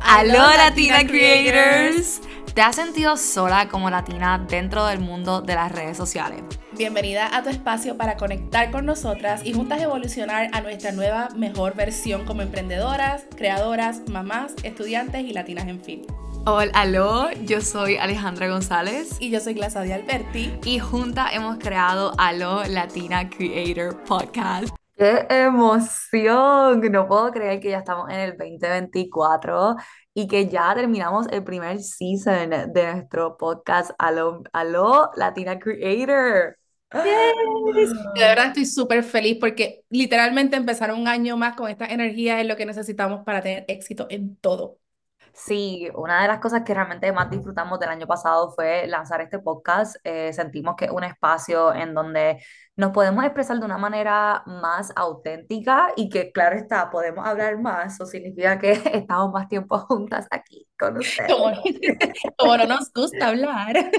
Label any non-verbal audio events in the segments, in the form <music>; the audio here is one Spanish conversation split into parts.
Aló Latina Creators. ¿Te has sentido sola como latina dentro del mundo de las redes sociales? Bienvenida a tu espacio para conectar con nosotras y juntas evolucionar a nuestra nueva mejor versión como emprendedoras, creadoras, mamás, estudiantes y latinas en fin. Hola, aló, yo soy Alejandra González. Y yo soy Glasadia Alberti. Y juntas hemos creado Aló Latina Creator Podcast. ¡Qué emoción! No puedo creer que ya estamos en el 2024 y que ya terminamos el primer season de nuestro podcast Aló, Aló Latina Creator. De verdad estoy súper feliz porque literalmente empezar un año más con esta energía es lo que necesitamos para tener éxito en todo. Sí, una de las cosas que realmente más disfrutamos del año pasado fue lanzar este podcast. Eh, sentimos que es un espacio en donde nos podemos expresar de una manera más auténtica y que, claro está, podemos hablar más. Eso significa que <laughs> estamos más tiempo juntas aquí con ustedes. Como, no nos gusta hablar.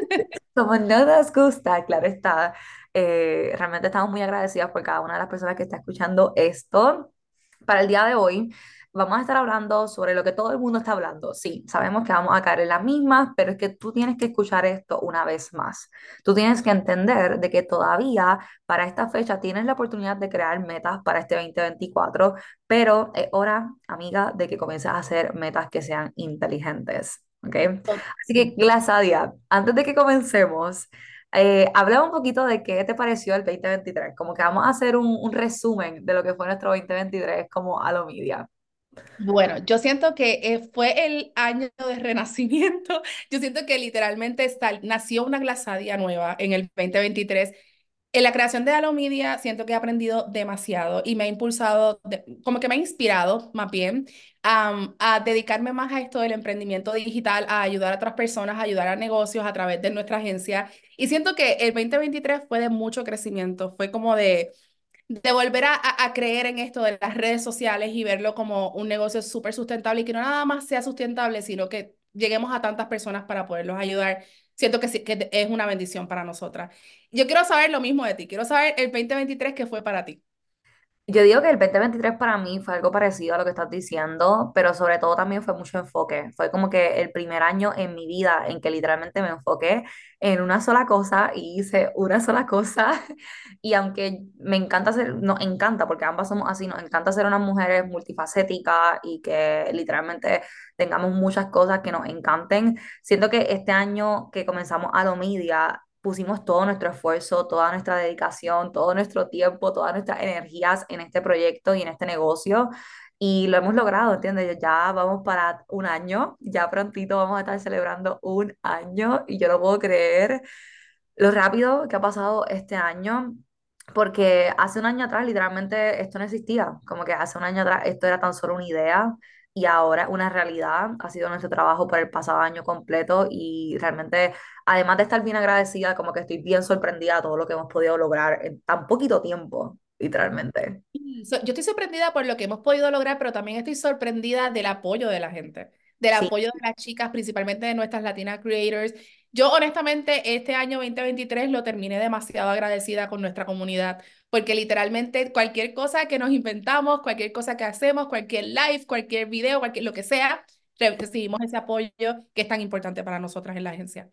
Como no nos gusta, claro está. Eh, realmente estamos muy agradecidas por cada una de las personas que está escuchando esto. Para el día de hoy vamos a estar hablando sobre lo que todo el mundo está hablando. Sí, sabemos que vamos a caer en las mismas, pero es que tú tienes que escuchar esto una vez más. Tú tienes que entender de que todavía para esta fecha tienes la oportunidad de crear metas para este 2024, pero es hora, amiga, de que comiences a hacer metas que sean inteligentes. ¿Ok? Así que, Glasadia, antes de que comencemos, eh, habla un poquito de qué te pareció el 2023, como que vamos a hacer un, un resumen de lo que fue nuestro 2023 como a lo media. Bueno, yo siento que eh, fue el año de renacimiento. <laughs> Yo siento que literalmente está, nació una glasadia nueva en el 2023. En la creación de Alomedia siento que he aprendido demasiado y me ha impulsado, como que me ha inspirado más bien a dedicarme más a esto del emprendimiento digital, a ayudar a otras personas, a ayudar a negocios a través de nuestra agencia. Y siento que el 2023 fue de mucho crecimiento, fue como de de volver a, a, creer en esto de las redes sociales y verlo como un negocio súper sustentable y que no nada más sea sustentable, sino que lleguemos a tantas personas para poderlos ayudar. Siento que, sí, que es una bendición para nosotras. Yo quiero saber lo mismo de ti, quiero saber el 2023 que fue para ti. Yo digo que el 2023 para mí fue algo parecido a lo que estás diciendo, pero sobre todo también fue mucho enfoque. Fue como que el primer año en mi vida en que literalmente me enfoqué en una sola cosa y hice una sola cosa. <laughs> Y aunque me encanta ser, nos encanta, porque ambas somos así, nos encanta ser unas mujeres multifacéticas y que literalmente tengamos muchas cosas que nos encanten, siento que este año que comenzamos a lo media pusimos todo nuestro esfuerzo, toda nuestra dedicación, todo nuestro tiempo, todas nuestras energías en este proyecto y en este negocio. Y lo hemos logrado, ¿entiendes? Ya vamos para un año, ya prontito vamos a estar celebrando un año y yo no puedo creer lo rápido que ha pasado este año, porque hace un año atrás literalmente esto no existía, como que hace un año atrás esto era tan solo una idea y ahora una realidad. Ha sido nuestro trabajo por el pasado año completo y realmente, además de estar bien agradecida, como que estoy bien sorprendida de todo lo que hemos podido lograr en tan poquito tiempo, literalmente. Yo estoy sorprendida por lo que hemos podido lograr, pero también estoy sorprendida del apoyo de la gente, del apoyo de las chicas, principalmente de nuestras Latina Creators. Yo honestamente este año 2023 lo terminé demasiado agradecida con nuestra comunidad porque literalmente cualquier cosa que nos inventamos, cualquier cosa que hacemos, cualquier live, cualquier video, cualquier, lo que sea, recibimos ese apoyo que es tan importante para nosotras en la agencia.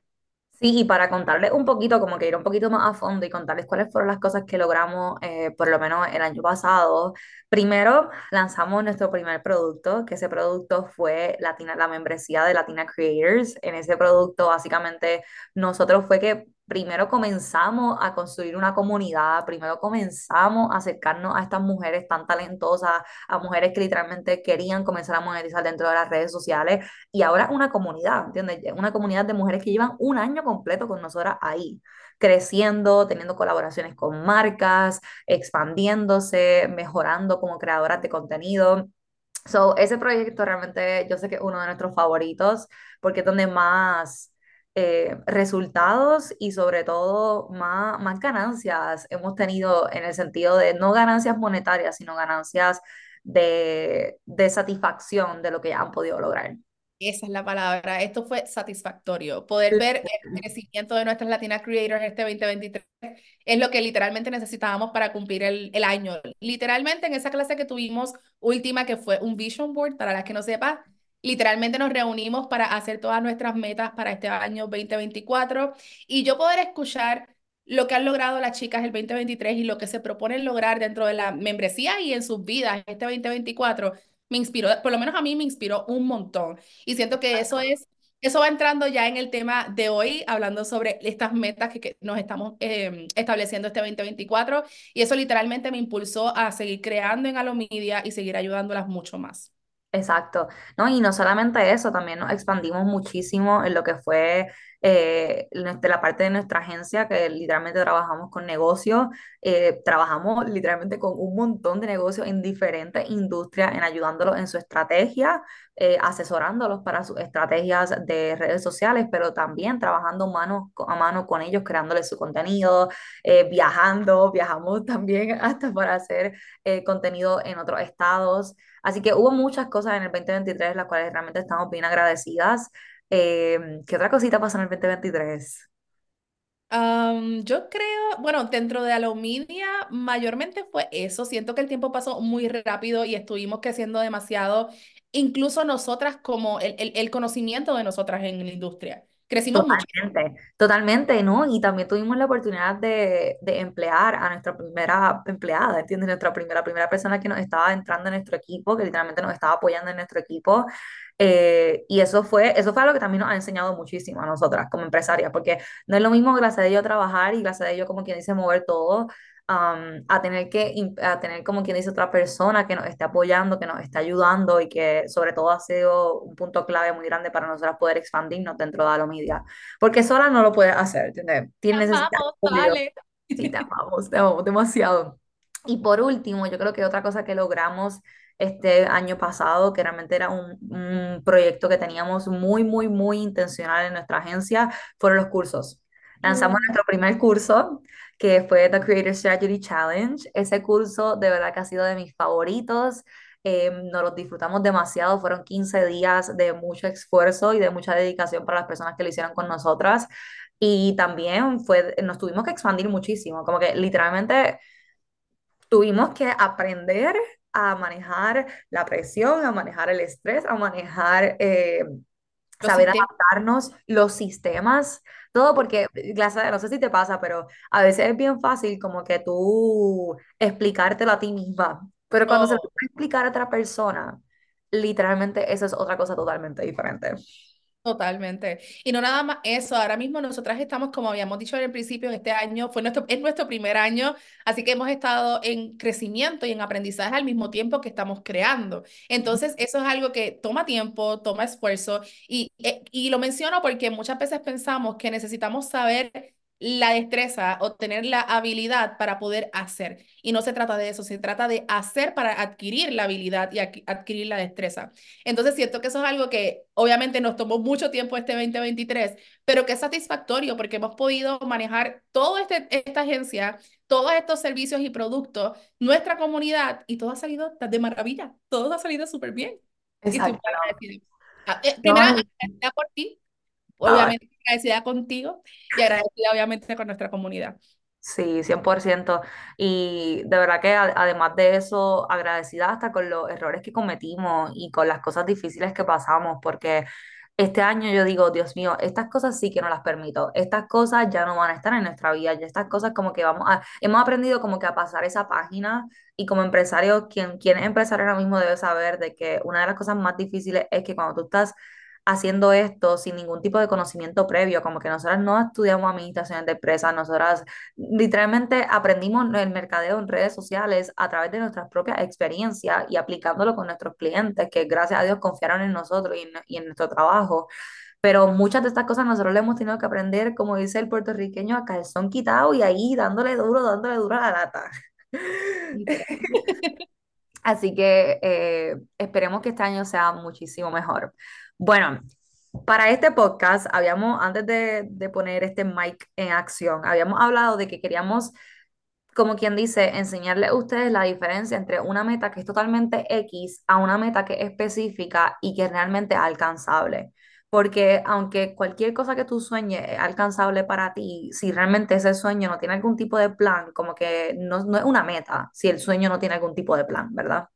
Sí, y para contarles un poquito, como que ir un poquito más a fondo y contarles cuáles fueron las cosas que logramos, eh, por lo menos el año pasado. Primero, lanzamos nuestro primer producto, que ese producto fue Latina, la membresía de Latina Creators. En ese producto, básicamente, nosotros fue que primero comenzamos a construir una comunidad, primero comenzamos a acercarnos a estas mujeres tan talentosas, a mujeres que literalmente querían comenzar a monetizar dentro de las redes sociales y ahora una comunidad, ¿entiendes? Una comunidad de mujeres que llevan un año completo con nosotras ahí creciendo, teniendo colaboraciones con marcas, expandiéndose, mejorando como creadoras de contenido. So, ese proyecto realmente yo sé que es uno de nuestros favoritos porque es donde más eh, resultados y sobre todo más, más ganancias hemos tenido en el sentido de no ganancias monetarias, sino ganancias de, de satisfacción de lo que han podido lograr. Esa es la palabra. Esto fue satisfactorio. Poder ver el crecimiento de nuestras Latina Creators este 2023 es lo que literalmente necesitábamos para cumplir el, el año. Literalmente en esa clase que tuvimos última, que fue un vision board, para las que no sepan, Literalmente nos reunimos para hacer todas nuestras metas para este año 2024 y yo poder escuchar lo que han logrado las chicas el 2023 y lo que se proponen lograr dentro de la membresía y en sus vidas este 2024 me inspiró, por lo menos a mí me inspiró un montón. Y siento que eso es, eso va entrando ya en el tema de hoy, hablando sobre estas metas que, que nos estamos eh, estableciendo este 2024. Y eso literalmente me impulsó a seguir creando en Alomedia y seguir ayudándolas mucho más. Exacto, ¿no? Y no solamente eso, también nos expandimos muchísimo en lo que fue eh, nuestra- la parte de nuestra agencia, que literalmente trabajamos con negocios, eh, trabajamos literalmente con un montón de negocios en diferentes industrias, en ayudándolos en su estrategia, eh, asesorándolos para sus estrategias de redes sociales, pero también trabajando mano a mano con ellos, creándoles su contenido, eh, viajando, viajamos <laughs> también hasta para hacer eh, contenido en otros estados. Así que hubo muchas cosas en el 2023, las cuales realmente estamos bien agradecidas. Eh, ¿qué otra cosita pasó en el 2023? Am, yo creo, bueno, dentro de Alomedia mayormente fue eso. Siento que el tiempo pasó muy rápido y estuvimos creciendo demasiado, incluso nosotras como el, el, el conocimiento de nosotras en la industria. Crecimos mucho. Totalmente, totalmente, ¿no? Y también tuvimos la oportunidad de, de emplear a nuestra primera empleada, ¿entiendes? Nuestra primera, primera persona que nos estaba entrando en nuestro equipo, que literalmente nos estaba apoyando en nuestro equipo. Eh, y eso fue, eso fue algo que también nos ha enseñado muchísimo a nosotras como empresarias, porque no es lo mismo gracias a ello trabajar y gracias a ello como quien dice mover todo, am, a tener que, a tener como quien dice otra persona que nos esté apoyando, que nos esté ayudando y que sobre todo ha sido un punto clave muy grande para nosotras poder expandirnos dentro de Alomedia, porque sola no lo puedes hacer, ¿entiendes? Tienes necesidad vale. Sí, te amamos, te amamos demasiado. Y por último, yo creo que otra cosa que logramos este año pasado, que realmente era un, un proyecto que teníamos muy, muy, muy intencional en nuestra agencia, fueron los cursos. Lanzamos Mm, nuestro primer curso, que fue The Creator Strategy Challenge. Ese curso de verdad que ha sido de mis favoritos. Eh, nos los disfrutamos demasiado. Fueron 15 días de mucho esfuerzo y de mucha dedicación para las personas que lo hicieron con nosotras. Y también fue, nos tuvimos que expandir muchísimo, como que literalmente tuvimos que aprender a manejar la presión, a manejar el estrés, a manejar, eh, saber sistemas, adaptarnos, los sistemas, todo porque, gracias, no sé si te pasa, pero a veces es bien fácil como que tú explicártelo a ti misma, pero cuando se lo puedes explicar a otra persona, literalmente eso es otra cosa totalmente diferente. Totalmente. Y no nada más eso, ahora mismo nosotras estamos, como habíamos dicho en el principio, este año, fue nuestro, es nuestro primer año, así que hemos estado en crecimiento y en aprendizaje al mismo tiempo que estamos creando. Entonces, eso es algo que toma tiempo, toma esfuerzo, y, eh, y lo menciono porque muchas veces pensamos que necesitamos saber la destreza o tener la habilidad para poder hacer. Y no se trata de eso, se trata de hacer para adquirir la habilidad y adqui- adquirir la destreza. Entonces siento que eso es algo que obviamente nos tomó mucho tiempo este 2023, pero que es satisfactorio porque hemos podido manejar toda este, esta agencia, todos estos servicios y productos, nuestra comunidad, y todo ha salido de maravilla, todo ha salido súper bien. Y Exacto, no. Ah, eh, No, primero, y- agradecida por ti, ah, obviamente agradecida contigo y agradecida obviamente con nuestra comunidad. Sí, 100%. Y de verdad que a- además de eso, agradecida hasta con los errores que cometimos y con las cosas difíciles que pasamos, porque este año yo digo, Dios mío, estas cosas sí que no las permito. Estas cosas ya no van a estar en nuestra vida. Ya estas cosas como que vamos a, hemos aprendido como que a pasar esa página y como empresario, quien, quien es empresario ahora mismo debe saber de que una de las cosas más difíciles es que cuando tú estás haciendo esto sin ningún tipo de conocimiento previo, como que nosotras no estudiamos administración de empresas, nosotras literalmente aprendimos el mercadeo en redes sociales a través de nuestras propias experiencias y aplicándolo con nuestros clientes, que gracias a Dios confiaron en nosotros y en, y en nuestro trabajo. Pero muchas de estas cosas nosotros le hemos tenido que aprender, como dice el puertorriqueño, a calzón quitado y ahí dándole duro, dándole duro a la lata. <laughs> Así que eh, esperemos que este año sea muchísimo mejor. Bueno, para este podcast, habíamos, antes de, poner este mic en acción, habíamos hablado de que queríamos, como quien dice, enseñarle a ustedes la diferencia entre una meta que es totalmente X a una meta que es específica y que es realmente alcanzable. Porque aunque cualquier cosa que tú sueñes es alcanzable para ti, si realmente ese sueño no tiene algún tipo de plan, como que no, no es una meta, si el sueño no tiene algún tipo de plan, ¿verdad?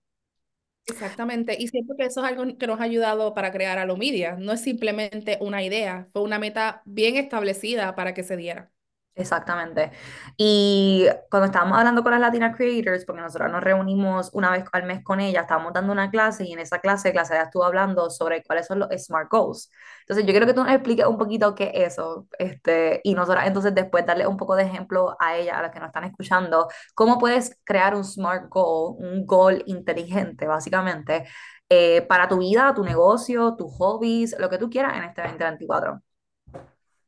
Exactamente, y siento que eso es algo que nos ha ayudado para crear Alomedia. No es simplemente una idea, fue una meta bien establecida para que se diera. Exactamente. Y cuando estábamos hablando con las Latina Creators, porque nosotros nos reunimos una vez al mes con ella, estábamos dando una clase y en esa clase, clase estuvo hablando sobre cuáles son los SMART Goals. Entonces, yo quiero que tú nos expliques un poquito qué es eso. Este, y nosotros entonces después darle un poco de ejemplo a ella, a las que nos están escuchando, cómo puedes crear un SMART Goal, un goal inteligente, básicamente, eh, para tu vida, tu negocio, tus hobbies, lo que tú quieras en este 2024.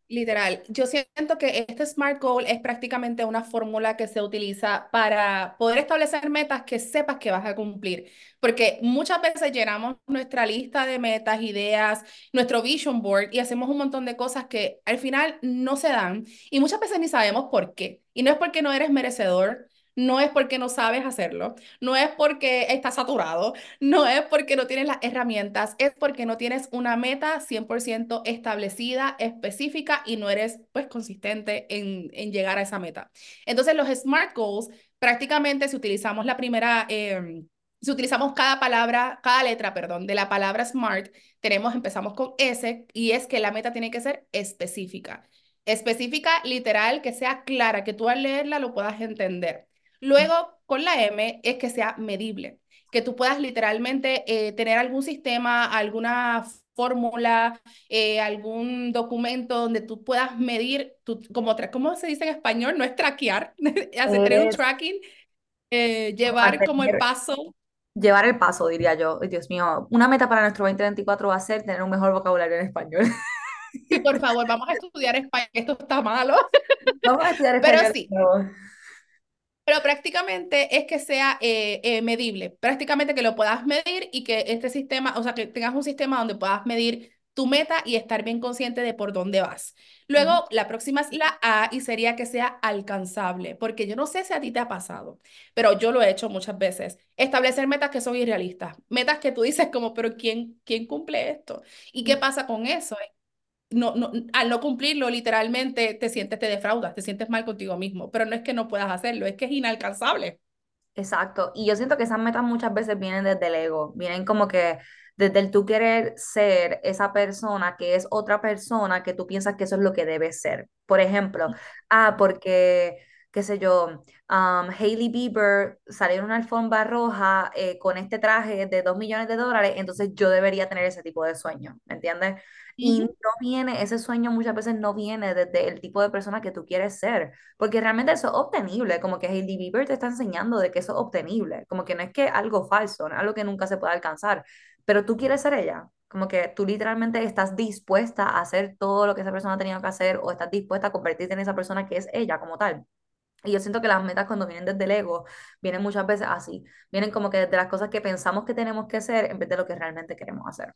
Literal, yo siento que este SMART Goal es prácticamente una fórmula que se utiliza para poder establecer metas que sepas que vas a cumplir, porque muchas veces llenamos nuestra lista de metas, ideas, nuestro vision board y hacemos un montón de cosas que al final no se dan y muchas veces ni sabemos por qué. Y no es porque no eres merecedor, no es porque no sabes hacerlo, no es porque estás saturado, no es porque no tienes las herramientas, es porque no tienes una meta 100% establecida, específica y no eres pues consistente en, en llegar a esa meta. Entonces los SMART Goals, prácticamente si utilizamos la primera... Em, si utilizamos cada palabra, cada letra, perdón, de la palabra SMART, tenemos, empezamos con S y es que la meta tiene que ser específica. Específica, literal, que sea clara, que tú al leerla lo puedas entender. Luego, con la M, es que sea medible, que tú puedas literalmente eh, tener algún sistema, alguna fórmula, eh, algún documento donde tú puedas medir, tu, como ¿cómo se dice en español? No es traquear, <laughs> hacer un tracking, eh, llevar como el paso. Llevar el paso, diría yo. Dios mío, una meta para nuestro 2024 va a ser tener un mejor vocabulario en español. Sí, por favor, vamos a estudiar español, esto está malo. <laughs> Vamos a estudiar español. Pero sí. Pero prácticamente es que sea eh, eh, medible, prácticamente que lo puedas medir y que este sistema, o sea, que tengas un sistema donde puedas medir tu meta y estar bien consciente de por dónde vas. Luego, la próxima es la A y sería que sea alcanzable, porque yo no sé si a ti te ha pasado, pero yo lo he hecho muchas veces. Establecer metas que son irrealistas, metas que tú dices como, pero ¿quién, quién cumple esto? ¿Y qué pasa con eso? No, no, al no cumplirlo, literalmente te sientes, te defraudas, te sientes mal contigo mismo, pero no es que no puedas hacerlo, es que es inalcanzable. Exacto, y yo siento que esas metas muchas veces vienen desde el ego, vienen como que desde el tú querer ser esa persona que es otra persona que tú piensas que eso es lo que debe ser. Por ejemplo, ah, porque qué sé yo, um, Hailey Bieber salió en una alfombra roja eh, con este traje de dos millones de dólares, entonces yo debería tener ese tipo de sueño, ¿me entiendes? Y no viene, ese sueño muchas veces no viene desde el tipo de persona que tú quieres ser, porque realmente eso es obtenible, como que Hailey Bieber te está enseñando de que eso es obtenible, como que no es que algo falso, no es algo que nunca se pueda alcanzar, pero tú quieres ser ella, como que tú literalmente estás dispuesta a hacer todo lo que esa persona ha tenido que hacer o estás dispuesta a convertirte en esa persona que es ella como tal. Y yo siento que las metas cuando vienen desde el ego, vienen muchas veces así, vienen como que desde las cosas que pensamos que tenemos que hacer en vez de lo que realmente queremos hacer.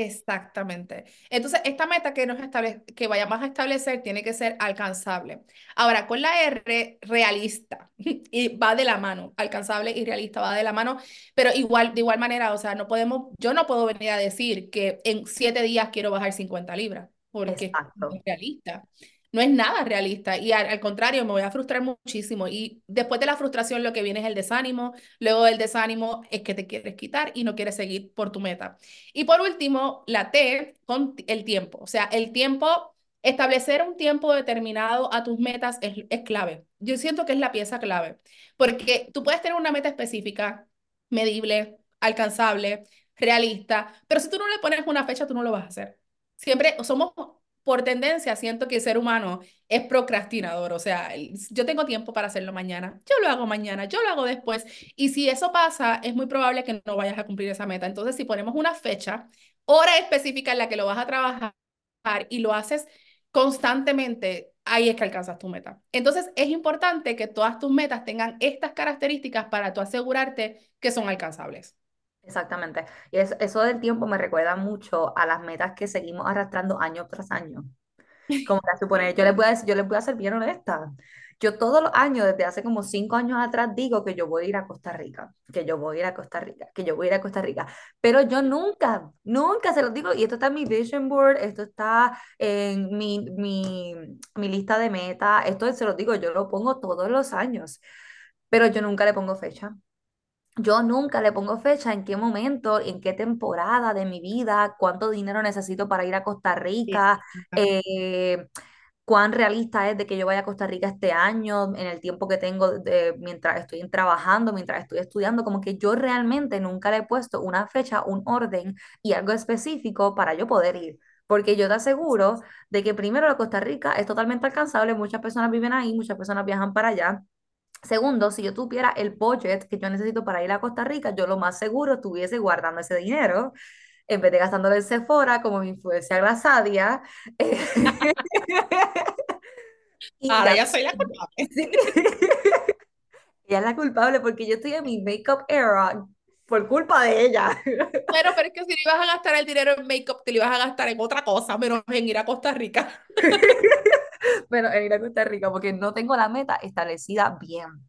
Exactamente. Entonces, esta meta que, nos establece, que vayamos a establecer tiene que ser alcanzable. Ahora, con la R, realista, <laughs> y va de la mano, alcanzable y realista va de la mano, pero igual, de igual manera, o sea, no podemos, yo no puedo venir a decir que en siete días quiero bajar 50 libras, porque Exacto. es realista no es nada realista y al, contrario, me voy a frustrar muchísimo y después de la frustración lo que viene es el desánimo, luego del desánimo es que te quieres quitar y no quieres seguir por tu meta. Y por último, la T con el tiempo, o sea, el tiempo, establecer un tiempo determinado a tus metas es, es clave. Yo siento que es la pieza clave, porque tú puedes tener una meta específica, medible, alcanzable, realista, pero si tú no le pones una fecha, tú no lo vas a hacer. Siempre somos por tendencia siento que el ser humano es procrastinador, o sea, yo tengo tiempo para hacerlo mañana, yo lo hago mañana, yo lo hago después, y si eso pasa, es muy probable que no vayas a cumplir esa meta. Entonces, si ponemos una fecha, hora específica en la que lo vas a trabajar y lo haces constantemente, ahí es que alcanzas tu meta. Entonces, es importante que todas tus metas tengan estas características para tú asegurarte que son alcanzables. Exactamente. Y eso del tiempo me recuerda mucho a las metas que seguimos arrastrando año tras año. Como que suponer, yo les voy a decir, yo les voy a ser bien honesta. Yo todos los años, desde hace como cinco años atrás, digo que yo voy a ir a Costa Rica, que yo voy a ir a Costa Rica, que yo voy a ir a Costa Rica. Pero yo nunca, nunca se los digo, y esto está en mi vision board, esto está en mi, mi, mi lista de metas, esto se los digo, yo lo pongo todos los años, pero yo nunca le pongo fecha yo nunca le pongo fecha en qué momento, en qué temporada de mi vida, cuánto dinero necesito para ir a Costa Sí. Rica, eh, cuán realista es de que yo vaya a Costa Rica este año, en el tiempo que tengo de, mientras estoy trabajando, mientras estoy estudiando, como que yo realmente nunca le he puesto una fecha, un orden y algo específico para yo poder ir. Porque yo te aseguro de que primero la Costa Rica es totalmente alcanzable, muchas personas viven ahí, muchas personas viajan para allá. Segundo, si yo tuviera el budget que yo necesito para ir a Costa Rica, yo lo más seguro estuviese guardando ese dinero en vez de gastándolo en Sephora como mi influencia Glasadia. <laughs> Ahora ya, ya soy la culpable. sí. <laughs> Ella es la culpable porque yo estoy en mi makeup era por culpa de ella. <laughs> Bueno, pero es que si le ibas a gastar el dinero en make-up, te lo ibas a gastar en otra cosa, menos en ir a Costa Rica. <laughs> Bueno, en ir a Costa Rica porque no tengo la meta establecida bien.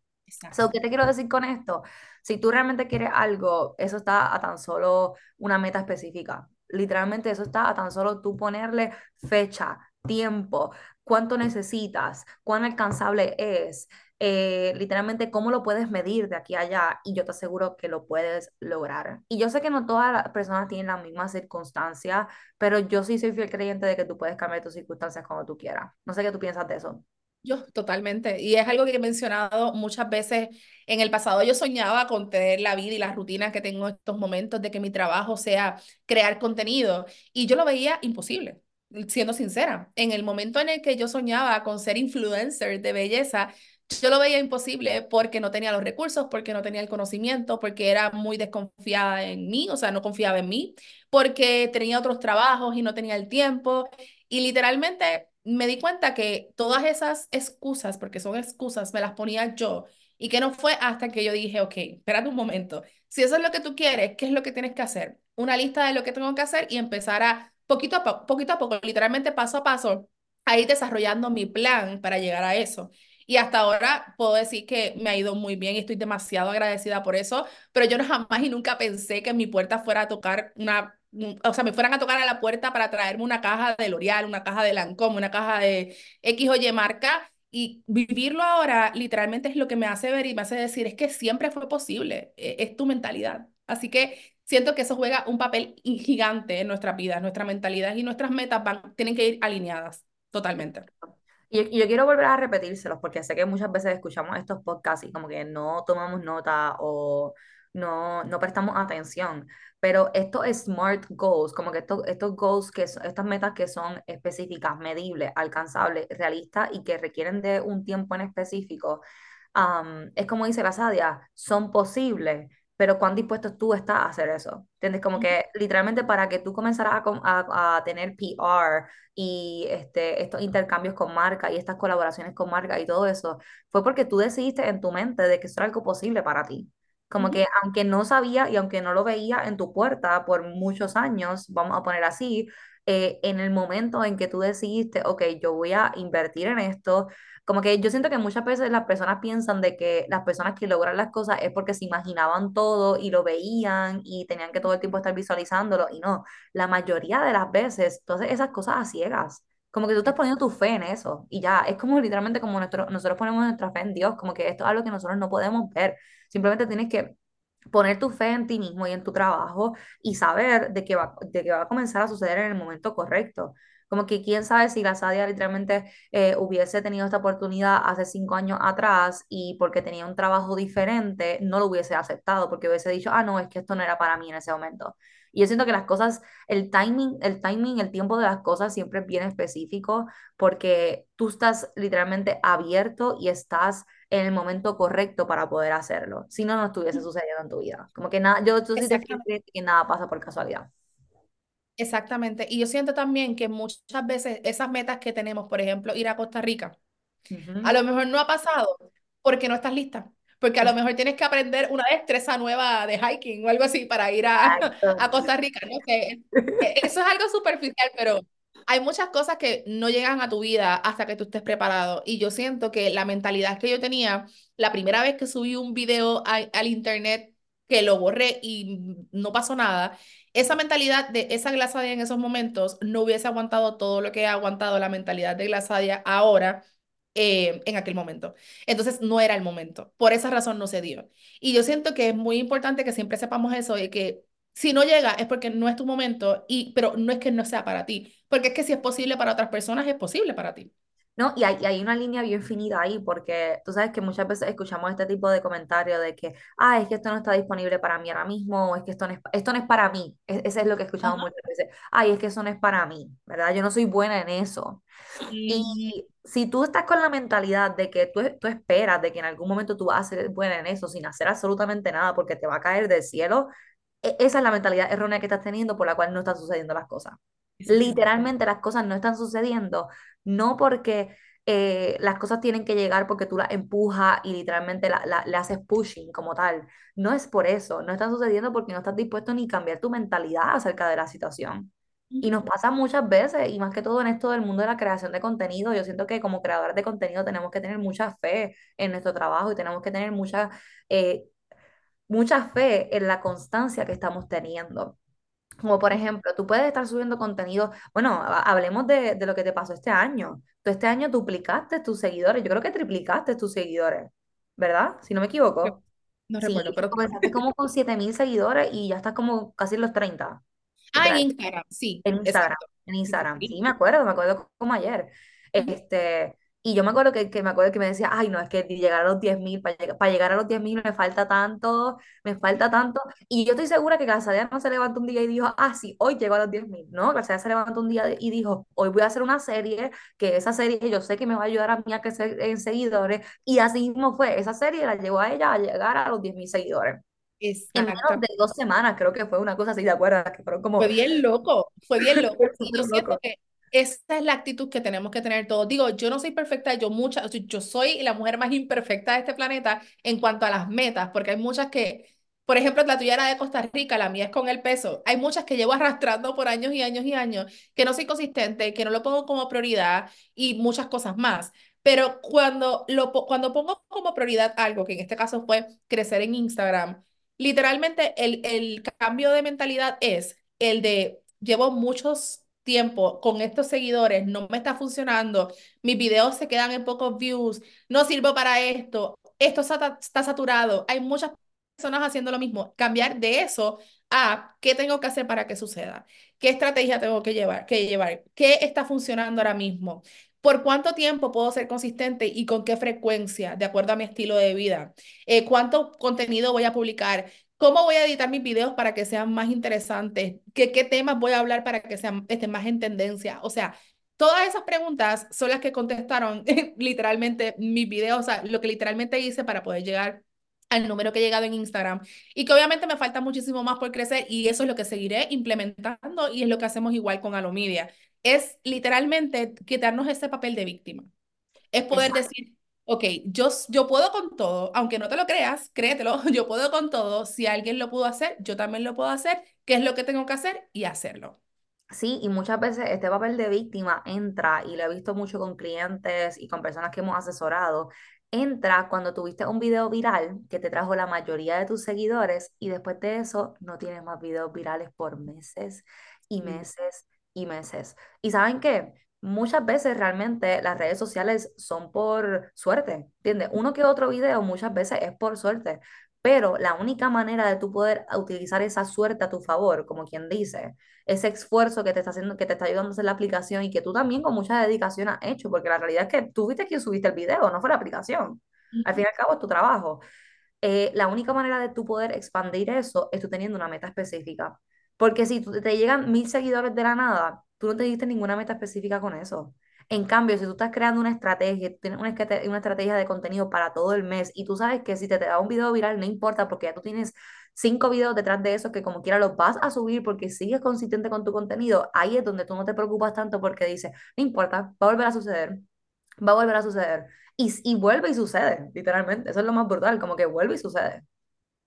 So. ¿qué te quiero decir con esto? Si tú realmente quieres algo, eso está a tan solo una meta específica. Literalmente eso está a tan solo tú ponerle fecha, tiempo, cuánto necesitas, cuán alcanzable es, eh, literalmente cómo lo puedes medir de aquí a allá y yo te aseguro que lo puedes lograr. Y yo sé que no todas las personas tienen la misma circunstancia, pero yo sí soy fiel creyente de que tú puedes cambiar tus circunstancias cuando tú quieras. No sé qué tú piensas de eso. Yo, totalmente. Y es algo que he mencionado muchas veces en el pasado. Yo soñaba con tener la vida y la rutina que tengo en estos momentos de que mi trabajo sea crear contenido. Y yo lo veía imposible, siendo sincera. En el momento en el que yo soñaba con ser influencer de belleza, yo lo veía imposible porque no tenía los recursos, porque no tenía el conocimiento, porque era muy desconfiada en mí, o sea, no confiaba en mí, porque tenía otros trabajos y no tenía el tiempo. Y literalmente me di cuenta que todas esas excusas, porque son excusas, me las ponía yo y que no fue hasta que yo dije, ok, espérate un momento, si eso es lo que tú quieres, ¿qué es lo que tienes que hacer? Una lista de lo que tengo que hacer y empezar a, poquito a poquito a poco, literalmente paso a paso, a ir desarrollando mi plan para llegar a eso. Y hasta ahora puedo decir que me ha ido muy bien y estoy demasiado agradecida por eso, pero yo no jamás y nunca pensé que mi puerta fuera a tocar una o sea, me fueran a tocar a la puerta para traerme una caja de L'Oreal, una caja de Lancôme, una caja de X o marca. Y vivirlo ahora literalmente es lo que me hace ver y me hace decir, es que siempre fue posible, e, es tu mentalidad. Así que siento que eso juega un papel gigante en nuestras vidas, nuestra mentalidad y nuestras metas van, tienen que ir alineadas totalmente. Y, yo quiero volver a repetírselos porque sé que muchas veces escuchamos estos podcasts y como que no tomamos nota o no, no prestamos atención. Pero estos SMART goals, como que estos, estos goals, que son- estas metas que son específicas, medibles, alcanzables, realistas y que requieren de un tiempo en específico, am, es como dice la Sadia, son posibles, pero cuán dispuesto tú estás a hacer eso. ¿Entiendes? Como que literalmente para que tú comenzaras a, com- a, a tener PR y este, estos intercambios con marca y estas colaboraciones con marca y todo eso, fue porque tú decidiste en tu mente de que eso era algo posible para ti. Como que aunque no sabía y aunque no lo veía en tu puerta por muchos años, vamos a poner así, eh, en el momento en que tú decidiste, ok, yo voy a invertir en esto, como que yo siento que muchas veces las personas piensan de que las personas que logran las cosas es porque se imaginaban todo y lo veían y tenían que todo el tiempo estar visualizándolo y no, la mayoría de las veces, entonces esas cosas a ciegas. Como que tú estás poniendo tu fe en eso y ya, es como literalmente como nuestro, nosotros ponemos nuestra fe en Dios, como que esto es algo que nosotros no podemos ver. Simplemente tienes que poner tu fe en ti mismo y en tu trabajo y saber de que va, de que va a comenzar a suceder en el momento correcto. Como que quién sabe si la Sadia literalmente eh, hubiese tenido esta oportunidad hace cinco años atrás y porque tenía un trabajo diferente, no lo hubiese aceptado, porque hubiese dicho, ah, no, es que esto no era para mí en ese momento. Y yo siento que las cosas, el timing, el timing, el tiempo de las cosas siempre es bien específico porque tú estás literalmente abierto y estás en el momento correcto para poder hacerlo. Si no, no estuviese sucediendo en tu vida. Como que nada, yo, yo sí te que nada pasa por casualidad. Exactamente. Y yo siento también que muchas veces esas metas que tenemos, por ejemplo, ir a Costa Rica, A lo mejor no ha pasado porque no estás lista. Porque a lo mejor tienes que aprender una destreza nueva de hiking o algo así para ir a, <laughs> a Costa Rica, ¿no? Que <laughs> eso es algo superficial, pero hay muchas cosas que no llegan a tu vida hasta que tú estés preparado. Y yo siento que la mentalidad que yo tenía, la primera vez que subí un video a- al internet, que lo borré y no pasó nada, esa mentalidad de esa Glasadia en esos momentos no hubiese aguantado todo lo que ha aguantado la mentalidad de Glasadia ahora eh, en aquel momento. Entonces no era el momento. Por esa razón no se dio. Y yo siento que es muy importante que siempre sepamos eso de que si no llega es porque no es tu momento, y, pero no es que no sea para ti. Porque es que si es posible para otras personas, es posible para ti. ¿No? Y hay, y hay una línea bien finita ahí, porque tú sabes que muchas veces escuchamos este tipo de comentarios de que, ah, es que esto no está disponible para mí ahora mismo, o es que esto no es, esto no es para mí. E- ese es lo que escuchamos Ajá. muchas veces. Ay, es que eso no es para mí, ¿verdad? Yo no soy buena en eso. Ujú. Y si tú estás con la mentalidad de que tú, tú esperas de que en algún momento tú vas a ser buena en eso sin hacer absolutamente nada porque te va a caer del cielo, e- esa es la mentalidad errónea que estás teniendo por la cual no están sucediendo las cosas. Literalmente las cosas no están sucediendo, no porque eh, las cosas tienen que llegar porque tú las empujas y literalmente la, la- le haces pushing como tal. No es por eso, no están sucediendo porque no estás dispuesto ni cambiar tu mentalidad acerca de la situación. Y nos pasa muchas veces, y más que todo en esto del mundo de la creación de contenido, yo siento que como creadores de contenido tenemos que tener mucha fe en nuestro trabajo y tenemos que tener mucha, eh, mucha fe en la constancia que estamos teniendo. Como por ejemplo, tú puedes estar subiendo contenido, bueno, ha- hablemos de, de lo que te pasó este año. Tú este año duplicaste tus seguidores, yo creo que triplicaste tus seguidores, ¿verdad? Si no me equivoco. No Sí, recuerdo, pero... comenzaste <laughs> como con siete mil seguidores y ya estás como casi en los 30 Ah, en. Instagram, sí, En Instagram, exacto. en Instagram. Sí, me acuerdo, me acuerdo como ayer. Este, y yo me acuerdo que, que me acuerdo que me decía, ay, no, es que llegar a los 10.000, para llegar, para llegar a los 10.000 me falta tanto, me falta tanto. Y yo estoy segura que Casadea no se levantó un día y dijo, ah, sí, hoy llego a los 10.000. No, Casadea se levantó un día y dijo, hoy voy a hacer una serie, que esa serie yo sé que me va a ayudar a mí a crecer en seguidores. Y así mismo fue, esa serie la llevó a ella a llegar a los 10.000 seguidores. En menos de dos semanas, creo que fue una cosa así, ¿de acuerdo? Que fueron como Fue bien loco, fue bien loco. <laughs> yo siento que esa es la actitud que tenemos que tener todos. Digo, yo no soy perfecta, yo mucha, yo soy la mujer más imperfecta de este planeta en cuanto a las metas, porque hay muchas que, por ejemplo, la tuya era de Costa Rica, la mía es con el peso. Hay muchas que llevo arrastrando por años y años y años, que no soy consistente, que no lo pongo como prioridad y muchas cosas más. Pero cuando, lo, cuando pongo como prioridad algo, que en este caso fue crecer en Instagram, Literalmente el, el cambio de mentalidad es el de llevo muchos tiempo con estos seguidores, no me está funcionando, mis videos se quedan en pocos views, no sirvo para esto, esto está, saturado, hay muchas personas haciendo lo mismo. Cambiar de eso a qué tengo que hacer para que suceda, qué estrategia tengo que llevar, que llevar, qué está funcionando ahora mismo. ¿Por cuánto tiempo puedo ser consistente y con qué frecuencia, de acuerdo a mi estilo de vida? Eh, ¿cuánto contenido voy a publicar? ¿Cómo voy a editar mis videos para que sean más interesantes? ¿Qué, qué temas voy a hablar para que sean estén más en tendencia? O sea, todas esas preguntas son las que contestaron <laughs> literalmente mis videos, o sea, lo que literalmente hice para poder llegar al número que he llegado en Instagram y que obviamente me falta muchísimo más por crecer y eso es lo que seguiré implementando y es lo que hacemos igual con Alomedia. Es literalmente quitarnos ese papel de víctima es poder Exacto. decir, ok, yo, yo puedo con todo, aunque no te lo creas, créetelo, <laughs> yo puedo con todo, si alguien lo pudo hacer, yo también lo puedo hacer, ¿qué es lo que tengo que hacer? Y hacerlo. Sí, y muchas veces este papel de víctima entra, y lo he visto mucho con clientes y con personas que hemos asesorado, entra cuando tuviste un video viral que te trajo la mayoría de tus seguidores y después de eso no tienes más videos virales por meses y Sí. meses y meses. ¿Y saben qué? Muchas veces realmente las redes sociales son por suerte, ¿entiendes? Uno que otro video muchas veces es por suerte, pero la única manera de tú poder utilizar esa suerte a tu favor, como quien dice, ese esfuerzo que te está haciendo, que te está ayudando a hacer la aplicación y que tú también con mucha dedicación has hecho, porque la realidad es que tú viste quien subiste el video, no fue la aplicación. Al fin y al cabo es tu trabajo. Eh, la única manera de tú poder expandir eso es tú teniendo una meta específica. Porque si te llegan mil seguidores de la nada, tú no te diste ninguna meta específica con eso. En cambio, si tú estás creando una estrategia, tienes una estrategia de contenido para todo el mes y tú sabes que si te, te da un video viral no importa porque ya tú tienes cinco videos detrás de eso que como quiera los vas a subir porque sigues consistente con tu contenido, ahí es donde tú no te preocupas tanto porque dices, no importa, va a volver a suceder, va a volver a suceder. Y, y vuelve y sucede, literalmente. Eso es lo más brutal, como que vuelve y sucede.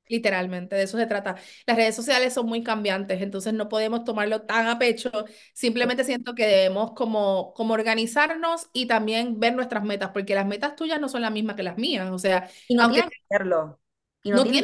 Literalmente, de eso se trata. Las redes sociales son muy cambiantes, entonces no podemos tomarlo tan a pecho. Simplemente siento que debemos como, como organizarnos y también ver nuestras metas, porque las metas tuyas no son las mismas que las mías. O sea, Y no aunque que serlo. Y no no que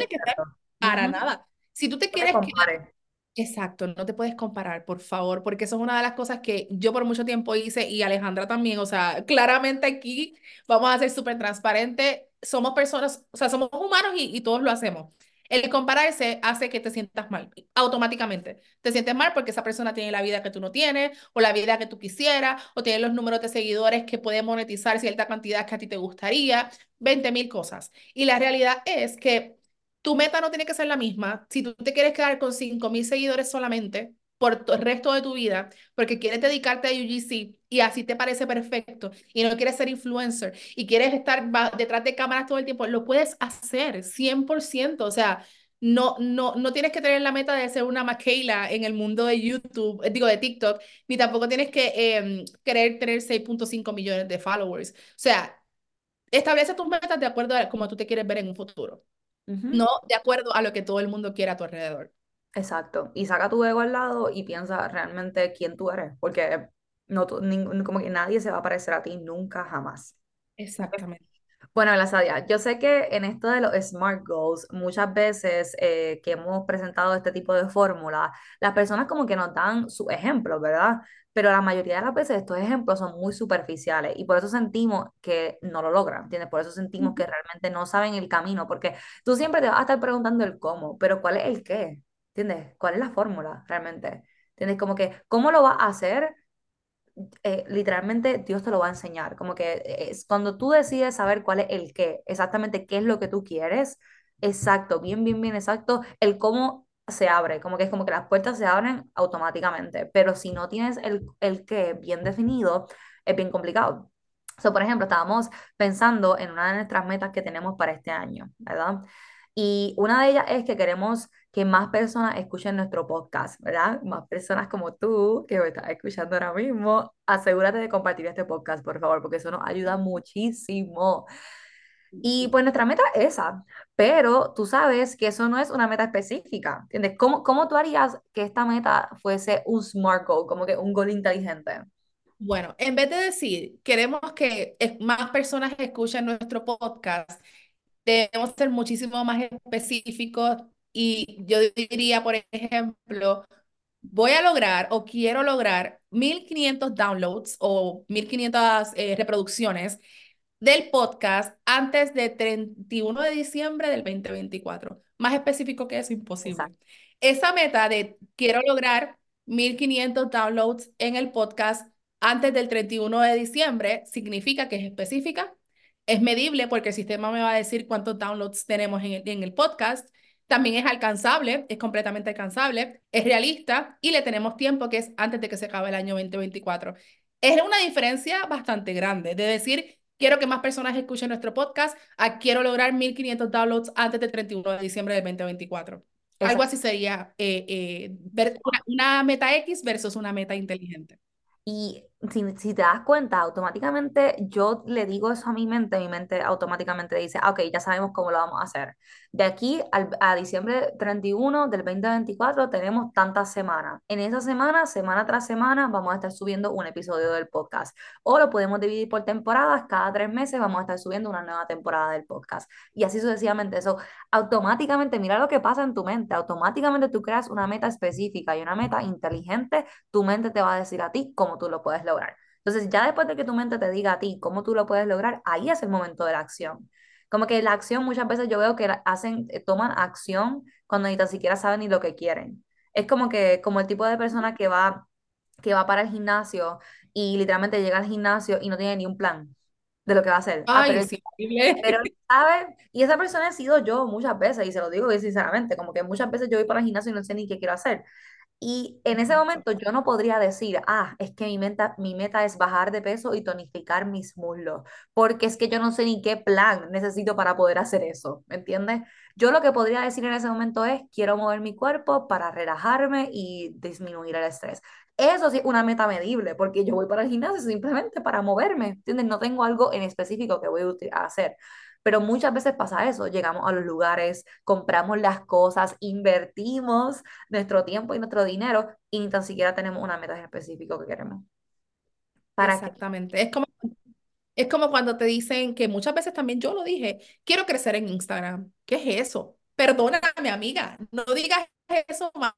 para nada. Si tú te No te quieres quedar compares. Exacto, no te puedes comparar, por favor, porque eso es una de las cosas que yo por mucho tiempo hice y Alejandra también, o sea, claramente aquí vamos a ser súper transparentes, somos personas, o sea, somos humanos y, y todos lo hacemos. El compararse hace que te sientas mal, automáticamente. Te sientes mal porque esa persona tiene la vida que tú no tienes, o la vida que tú quisieras, o tiene los números de seguidores que puede monetizar cierta cantidad que a ti te gustaría, 20 mil cosas. Y la realidad es que tu meta no tiene que ser la misma. Si tú te quieres quedar con 5 mil seguidores solamente por el resto de tu vida, porque quieres dedicarte a UGC y así te parece perfecto y no quieres ser influencer y quieres estar detrás de cámaras todo el tiempo, lo puedes hacer 100%. O sea, no, no, no tienes que tener la meta de ser una Michaela en el mundo de YouTube, eh, digo de TikTok, ni tampoco tienes que eh, querer tener 6.5 millones de followers. O sea, establece tus metas de acuerdo a cómo tú te quieres ver en un futuro no de acuerdo a lo que todo el mundo quiere a tu alrededor. Exacto. Y saca tu ego al lado y piensa realmente quién tú eres, porque no, como que nadie se va a parecer a ti nunca, jamás. Exactamente. Bueno, la Sadia, yo sé que en esto de los SMART Goals, muchas veces eh, que hemos presentado este tipo de fórmula, las personas como que nos dan sus ejemplos, ¿verdad? Pero la mayoría de las veces estos ejemplos son muy superficiales y por eso sentimos que no lo logran, ¿entiendes? Por eso sentimos que realmente no saben el camino, porque tú siempre te vas a estar preguntando el cómo, pero ¿cuál es el qué? ¿Entiendes? ¿Cuál es la fórmula realmente? ¿Entiendes? Como que, ¿cómo lo vas a hacer? Eh, literalmente Dios te lo va a enseñar. Como que es cuando tú decides saber cuál es el qué, exactamente qué es lo que tú quieres, exacto, bien, bien, bien, exacto, el cómo se abre, como que es como que las puertas se abren automáticamente, pero si no tienes el, el qué bien definido, es bien complicado. So, por ejemplo, estábamos pensando en una de nuestras metas que tenemos para este año, ¿verdad? Y una de ellas es que queremos que más personas escuchen nuestro podcast, ¿verdad? Más personas como tú que me estás escuchando ahora mismo, asegúrate de compartir este podcast, por favor, porque eso nos ayuda muchísimo. Y pues nuestra meta es esa, pero tú sabes que eso no es una meta específica, ¿entiendes? ¿Cómo, cómo tú harías que esta meta fuese un SMART goal, como que un gol inteligente? Bueno, en vez de decir, queremos que más personas escuchen nuestro podcast, debemos ser muchísimo más específicos y yo diría, por ejemplo, voy a lograr o quiero lograr 1500 downloads o 1500 eh, reproducciones del podcast antes del 31 de diciembre del 2024. Más específico que eso, imposible. Esa meta de quiero lograr 1500 downloads en el podcast antes del 31 de diciembre significa que es específica, es medible porque el sistema me va a decir cuántos downloads tenemos en el, en el podcast. También es alcanzable, es completamente alcanzable, es realista y le tenemos tiempo que es antes de que se acabe el año 2024. Es una diferencia bastante grande de decir, quiero que más personas escuchen nuestro podcast, a quiero lograr 1500 downloads antes del 31 de diciembre del 2024. Algo así sería eh, eh, una meta X versus una meta inteligente. Y si, si, te das cuenta, automáticamente yo le digo eso a mi mente, mi mente automáticamente dice, ah, ok, ya sabemos cómo lo vamos a hacer. De aquí al, a diciembre 31 del 2024 tenemos tantas semanas. En esa semana, semana tras semana, vamos a estar subiendo un episodio del podcast. O lo podemos dividir por temporadas, cada tres meses vamos a estar subiendo una nueva temporada del podcast. Y así sucesivamente. Eso automáticamente, mira lo que pasa en tu mente, automáticamente tú creas una meta específica y una meta inteligente, tu mente te va a decir a ti cómo tú lo puedes lograr. Entonces, ya después de que tu mente te diga a ti cómo tú lo puedes lograr, ahí es el momento de la acción. Como que la acción muchas veces yo veo que hacen, eh, toman acción cuando ni tan siquiera saben ni lo que quieren. Es como que, como el tipo de persona que va, que va para el gimnasio y literalmente llega al gimnasio y no tiene ni un plan de lo que va a hacer. Ah, Ay, sí, pero, ¿sabes? Y esa persona he sido yo muchas veces, y se lo digo sinceramente, como que muchas veces yo voy para el gimnasio y no sé ni qué quiero hacer. Y en ese momento yo no podría decir, ah, es que mi meta, mi meta es bajar de peso y tonificar mis muslos, porque es que yo no sé ni qué plan necesito para poder hacer eso, ¿me entiendes? Yo lo que podría decir en ese momento es, quiero mover mi cuerpo para relajarme y disminuir el estrés. Eso sí es una meta medible, porque yo voy para el gimnasio simplemente para moverme, ¿entiendes? No tengo algo en específico que voy a hacer. Pero muchas veces pasa eso, llegamos a los lugares, compramos las cosas, invertimos nuestro tiempo y nuestro dinero y ni tan siquiera tenemos una meta específica que queremos. ¿Para Exactamente. Es como, es como cuando te dicen que muchas veces también yo lo dije, quiero crecer en Instagram. ¿Qué es eso? Perdóname, amiga, no digas eso más.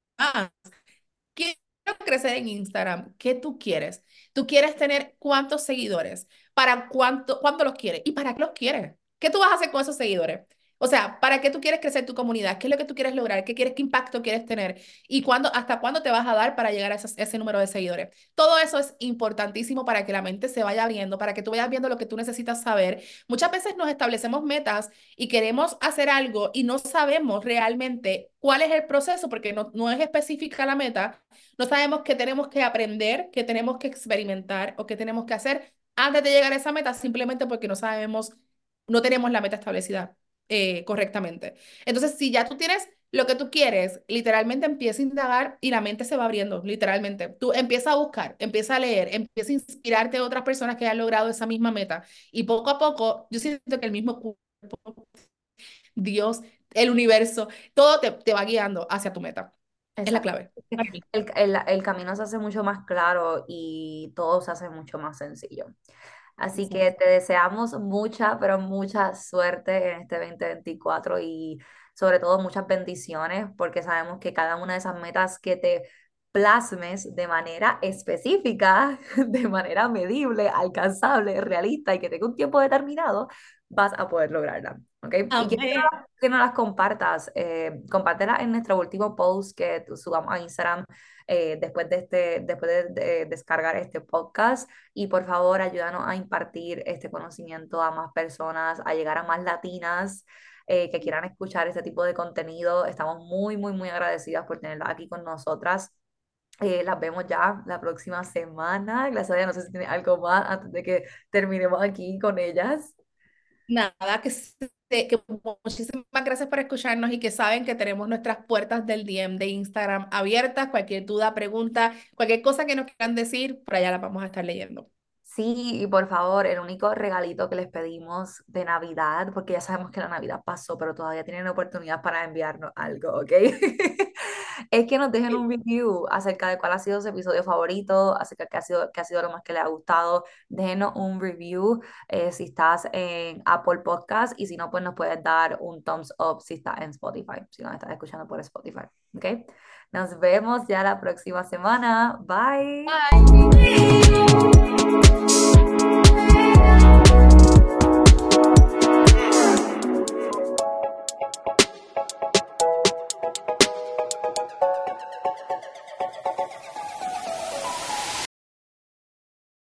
quiero crecer en Instagram. ¿Qué tú quieres? ¿Tú quieres tener cuántos seguidores? ¿Para cuánto, cuánto los quieres? ¿Y para qué los quieres? ¿Qué tú vas a hacer con esos seguidores? O sea, ¿para qué tú quieres crecer tu comunidad? ¿Qué es lo que tú quieres lograr? ¿Qué quieres, qué impacto quieres tener? ¿Y cuándo, hasta cuándo te vas a dar para llegar a ese, número de seguidores? Todo eso es importantísimo para que la mente se vaya abriendo, para que tú vayas viendo lo que tú necesitas saber. Muchas veces nos establecemos metas y queremos hacer algo y no sabemos realmente cuál es el proceso porque no, no es específica la meta. No sabemos qué tenemos que aprender, qué tenemos que experimentar o qué tenemos que hacer antes de llegar a esa meta simplemente porque no sabemos, no tenemos la meta establecida eh, correctamente. Entonces, si ya tú tienes lo que tú quieres, literalmente empieza a indagar y la mente se va abriendo, literalmente. Tú empieza a buscar, empieza a leer, empieza a inspirarte a otras personas que hayan logrado esa misma meta. Y poco a poco, yo siento que el mismo cuerpo, Dios, el universo, todo te, te va guiando hacia tu meta. Es la clave. <laughs> El, el, el, camino se hace mucho más claro y todo se hace mucho más sencillo. Así que te deseamos mucha, pero mucha suerte en este 2024 y sobre todo muchas bendiciones porque sabemos que cada una de esas metas que te plasmes de manera específica, <laughs> de manera medible, alcanzable, realista y que tenga un tiempo determinado, vas a poder lograrla. ¿ok? Y quiero que no las compartas, eh, compártela en nuestro último post que subamos a Instagram eh, después, de, este, después de, descargar este podcast y por favor ayúdanos a impartir este conocimiento a más personas, a llegar a más latinas. Eh, que quieran escuchar este tipo de contenido. Estamos muy, muy, muy agradecidas por tenerla aquí con nosotras. Eh, las vemos ya la próxima semana. Gracias no sé si tiene algo más antes de que terminemos aquí con ellas. Nada, que, que muchísimas gracias por escucharnos y que saben que tenemos nuestras puertas del DM de Instagram abiertas. Cualquier duda, pregunta, cualquier cosa que nos quieran decir, por allá la vamos a estar leyendo. Sí, y por favor, el único regalito que les pedimos de Navidad, porque ya sabemos que la Navidad pasó, pero todavía tienen oportunidad para enviarnos algo, ¿ok? <laughs> es que nos dejen un review acerca de cuál ha sido su episodio favorito, acerca de qué ha sido, qué ha sido lo más que les ha gustado. Déjenos un review eh, si estás en Apple Podcast y si no, pues nos puedes dar un thumbs up si estás en Spotify, si nos estás escuchando por Spotify, ¿ok? Nos vemos ya la próxima semana. Bye. Bye.